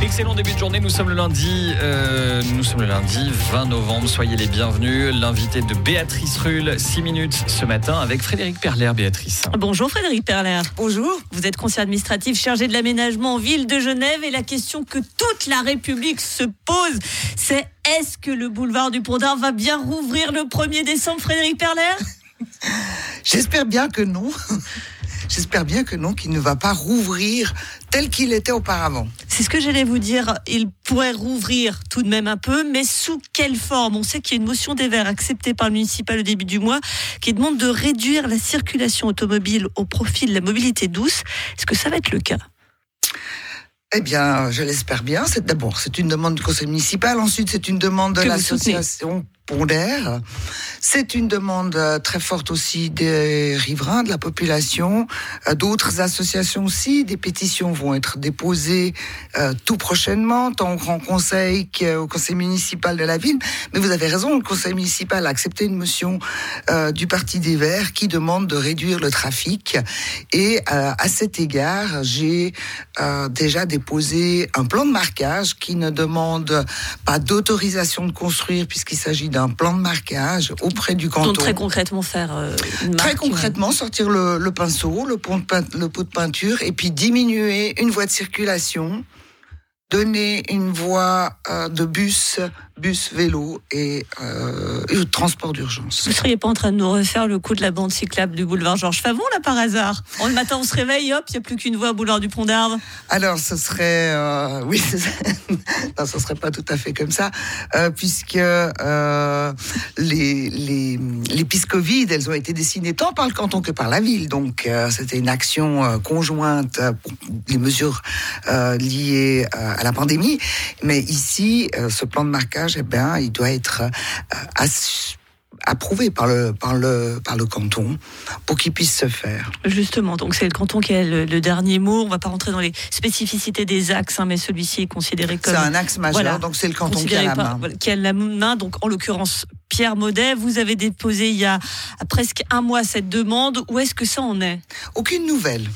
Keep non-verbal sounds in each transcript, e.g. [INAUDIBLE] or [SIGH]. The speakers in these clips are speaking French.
Excellent début de journée, nous sommes le lundi, euh, nous sommes le lundi 20 novembre, soyez les bienvenus. L'invité de Béatrice Rulle, 6 minutes ce matin avec Frédéric Perler, Béatrice. Bonjour Frédéric Perler. Bonjour. Vous êtes conseiller administratif chargé de l'aménagement en ville de Genève et la question que toute la République se pose, c'est est-ce que le boulevard du Pont d'Arc va bien rouvrir le 1er décembre, Frédéric Perler? [LAUGHS] J'espère bien que non. J'espère bien que non, qu'il ne va pas rouvrir tel qu'il était auparavant. C'est ce que j'allais vous dire. Il pourrait rouvrir tout de même un peu, mais sous quelle forme? On sait qu'il y a une motion des Verts acceptée par le municipal au début du mois qui demande de réduire la circulation automobile au profit de la mobilité douce. Est-ce que ça va être le cas? Eh bien, je l'espère bien. C'est d'abord, c'est une demande du conseil municipal. Ensuite, c'est une demande de l'association Pondère. C'est une demande euh, très forte aussi des riverains, de la population, euh, d'autres associations aussi. Des pétitions vont être déposées euh, tout prochainement, tant au Grand Conseil qu'au Conseil municipal de la ville. Mais vous avez raison, le Conseil municipal a accepté une motion du Parti des Verts qui demande de réduire le trafic. Et à cet égard, j'ai déjà déposé un plan de marquage qui ne demande pas d'autorisation de construire puisqu'il s'agit d'un plan de marquage auprès du canton. Donc très concrètement faire euh, Très concrètement, sortir le, pinceau, le, pot de peinture et puis diminuer une voie de circulation donner une voie euh, de bus, bus, vélo et euh, transport d'urgence. Vous ne seriez pas en train de nous refaire le coup de la bande cyclable du boulevard Georges Favon, là, par hasard? Le matin, on se réveille, hop, il n'y a plus qu'une voie au boulevard du Pont d'Arve. Alors, ce serait... Euh, oui, [LAUGHS] non, ce ne serait pas tout à fait comme ça, euh, puisque euh, les, les, les pistes Covid, elles ont été dessinées tant par le canton que par la ville. Donc, c'était une action conjointe pour les mesures liées à la pandémie. Mais ici, ce plan de marquage, eh bien, il doit être approuvé par le, par le, par le canton pour qu'il puisse se faire. Justement, donc c'est le canton qui a le, dernier mot. On ne va pas rentrer dans les spécificités des axes, hein, mais celui-ci est considéré comme. C'est un axe majeur, donc c'est le canton qui a la main. Qui a la main, donc en l'occurrence Pierre Maudet. Vous avez déposé il y a presque un mois cette demande. Où est-ce que ça en est? Aucune nouvelle.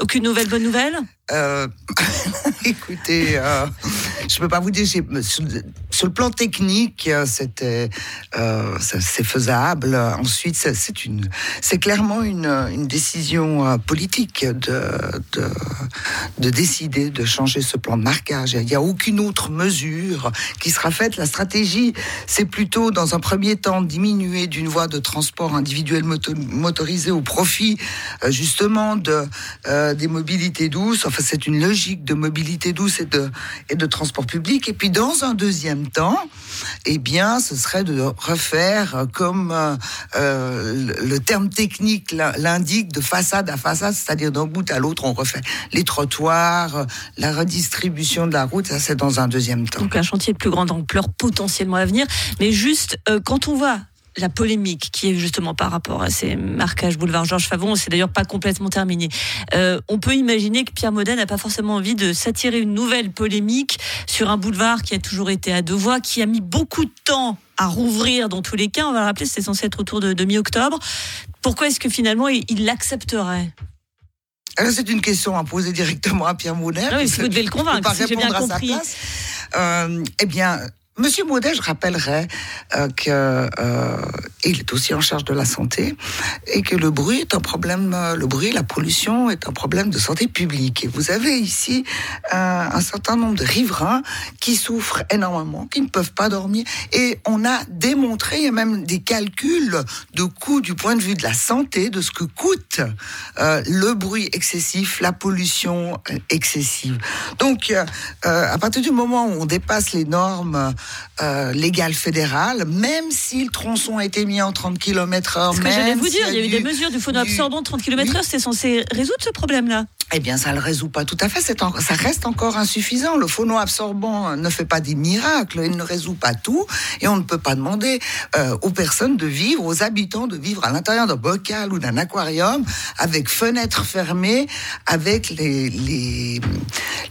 Aucune nouvelle, bonne nouvelle? Euh, [LAUGHS] Écoutez, euh, je peux pas vous dire. Sur, le plan technique, euh, c'était, euh, c'est faisable. Ensuite, c'est une, c'est clairement une, décision politique de, de, de décider de changer ce plan de marquage. Il n'y a aucune autre mesure qui sera faite. La stratégie, c'est plutôt, dans un premier temps, diminuer d'une voie de transport individuel motorisé au profit, justement, de des mobilités douces. Enfin, c'est une logique de mobilité douce et de, transport public. Et puis, dans un deuxième temps, eh bien, ce serait de refaire comme euh, euh, le terme technique l'indique, de façade à façade, c'est-à-dire d'un bout à l'autre, on refait les trottoirs, la redistribution de la route, ça c'est dans un deuxième temps. Donc un chantier de plus grande ampleur potentiellement à venir. Mais juste, euh, quand on voit la polémique qui est justement par rapport à ces marquages boulevard Georges Favon, c'est d'ailleurs pas complètement terminé. Euh, on peut imaginer que Pierre Modène n'a pas forcément envie de s'attirer une nouvelle polémique sur un boulevard qui a toujours été à deux voies, qui a mis beaucoup de temps à rouvrir dans tous les cas. On va rappeler, c'était censé être autour de, mi-octobre. Pourquoi est-ce que finalement il l'accepterait? C'est une question à poser directement à Pierre Modène. Non, si vous devez le convaincre, si j'ai bien compris. Euh, eh bien, Monsieur Maudet, je rappellerai euh, qu'il euh, est aussi en charge de la santé et que le bruit est un problème, euh, le bruit, la pollution est un problème de santé publique. Et vous avez ici un certain nombre de riverains qui souffrent énormément, qui ne peuvent pas dormir. Et on a démontré, il y a même des calculs de coûts du point de vue de la santé, de ce que coûte le bruit excessif, la pollution excessive. Donc, à partir du moment où on dépasse les normes euh, légal fédéral, même si le tronçon a été mis en 30 km/h. Ce que j'allais vous dire, il y a eu des mesures du faune absorbant de 30 km/h, c'est censé résoudre ce problème-là. eh bien, ça ne le résout pas tout à fait. En, ça reste encore insuffisant. Le phono absorbant ne fait pas des miracles. Il ne résout pas tout. Et on ne peut pas demander euh, aux personnes de vivre, aux habitants de vivre à l'intérieur d'un bocal ou d'un aquarium avec fenêtres fermées, avec les, les,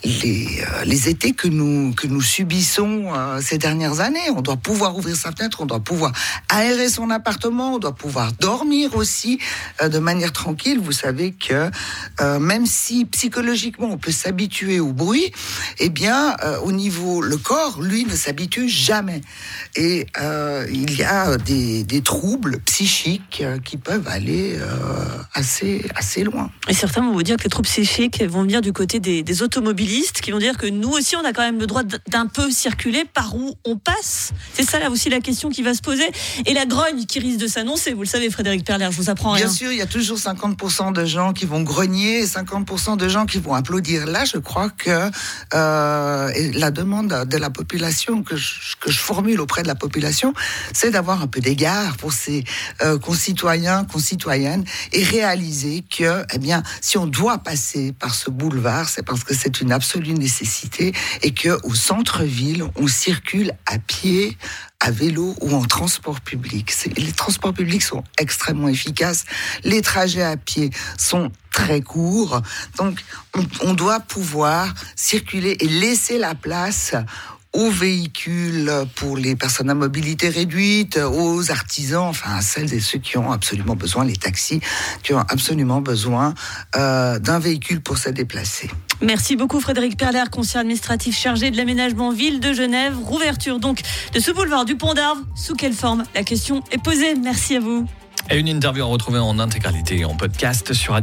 les, euh, les, étés que nous, que nous subissons euh, ces dernières années. On doit pouvoir ouvrir sa fenêtre, on doit pouvoir aérer son appartement, on doit pouvoir dormir aussi de manière tranquille. Vous savez que même si psychologiquement on peut s'habituer au bruit, eh bien euh, au niveau le corps, lui ne s'habitue jamais. Et euh, il y a des, troubles psychiques euh, qui peuvent aller assez assez loin. Et certains vont vous dire que les troubles psychiques vont venir du côté des, des automobilistes, qui vont dire que nous aussi on a quand même le droit d'un peu circuler par où on passe. C'est ça là aussi la question qui va se poser. Et la grogne qui risque de s'annoncer, vous le savez Frédéric Perler, je vous apprends rien. Bien sûr, il y a toujours 50% de gens qui vont grogner et 50% de gens qui vont applaudir. Là, je crois que euh, la demande de la population que je, que je formule auprès de la population, c'est d'avoir un peu d'égard pour ses euh, concitoyens, concitoyennes, et réaliser que, eh bien, si on doit passer par ce boulevard, c'est parce que c'est une absolue nécessité et que au centre-ville, on circule à pied, à vélo ou en transport public. Les transports publics sont extrêmement efficaces. Les trajets à pied sont très courts. Donc, on, on doit pouvoir circuler et laisser la place aux véhicules pour les personnes à mobilité réduite, aux artisans, enfin à celles et ceux qui ont absolument besoin, les taxis, qui ont absolument besoin euh, d'un véhicule pour se déplacer. Merci beaucoup Frédéric Perler, conseiller administratif chargé de l'aménagement ville de Genève. Rouverture donc de ce boulevard du Pont d'Arve. Sous quelle forme? La question est posée. Merci à vous. Et une interview à retrouver en intégralité en podcast sur Radio.